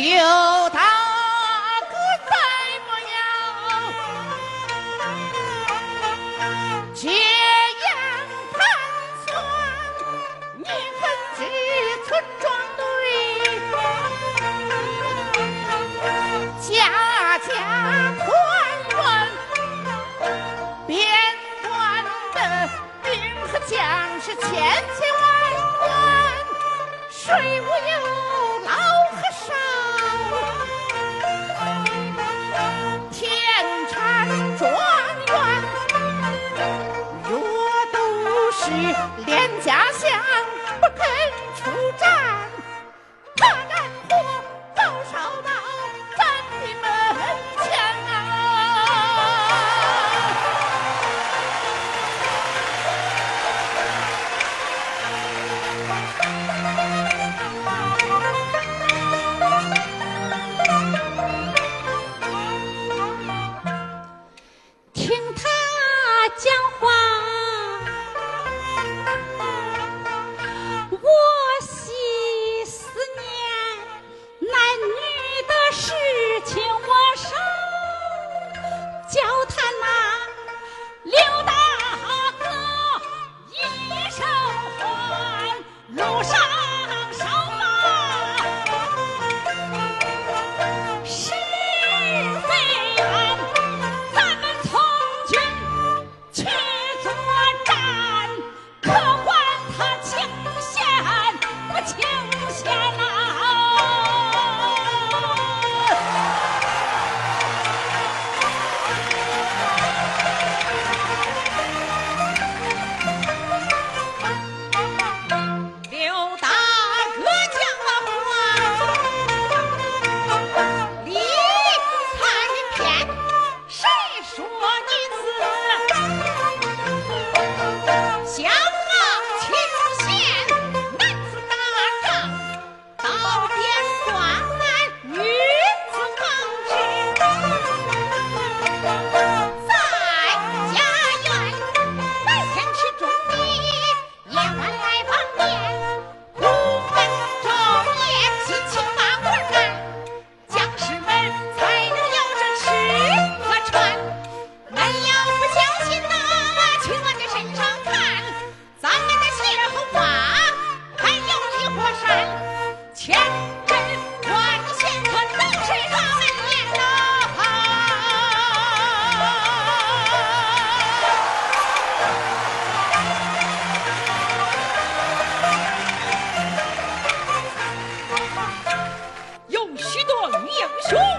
刘大哥怎么样？解洋盘算，你组织村庄队，家家团圆。边关的兵和将是千千万万，谁无忧？Oh.